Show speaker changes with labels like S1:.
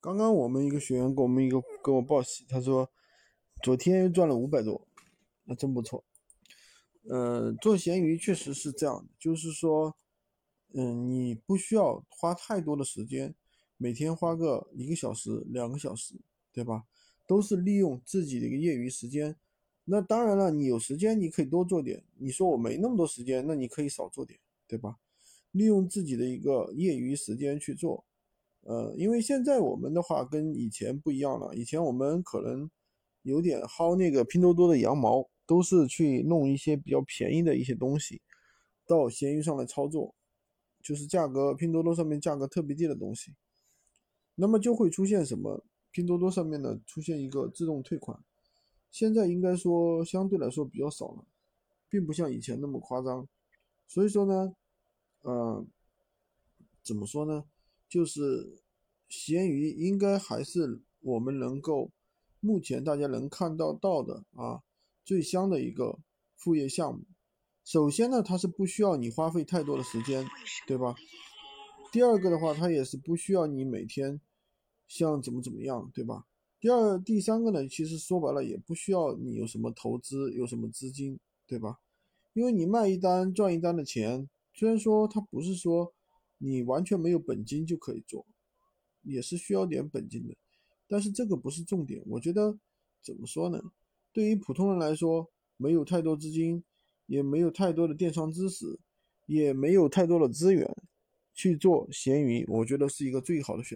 S1: 刚刚我们一个学员给我们一个给我报喜，他说昨天又赚了五百多，那真不错。呃，做闲鱼确实是这样的，就是说，嗯，你不需要花太多的时间，每天花个一个小时、两个小时，对吧？都是利用自己的一个业余时间。那当然了，你有时间你可以多做点。你说我没那么多时间，那你可以少做点，对吧？利用自己的一个业余时间去做。呃，因为现在我们的话跟以前不一样了，以前我们可能有点薅那个拼多多的羊毛，都是去弄一些比较便宜的一些东西到闲鱼上来操作，就是价格拼多多上面价格特别低的东西，那么就会出现什么？拼多多上面呢出现一个自动退款，现在应该说相对来说比较少了，并不像以前那么夸张，所以说呢，呃，怎么说呢？就是闲鱼应该还是我们能够目前大家能看到到的啊最香的一个副业项目。首先呢，它是不需要你花费太多的时间，对吧？第二个的话，它也是不需要你每天像怎么怎么样，对吧？第二、第三个呢，其实说白了也不需要你有什么投资，有什么资金，对吧？因为你卖一单赚一单的钱，虽然说它不是说。你完全没有本金就可以做，也是需要点本金的，但是这个不是重点。我觉得怎么说呢？对于普通人来说，没有太多资金，也没有太多的电商知识，也没有太多的资源去做闲鱼，我觉得是一个最好的选择。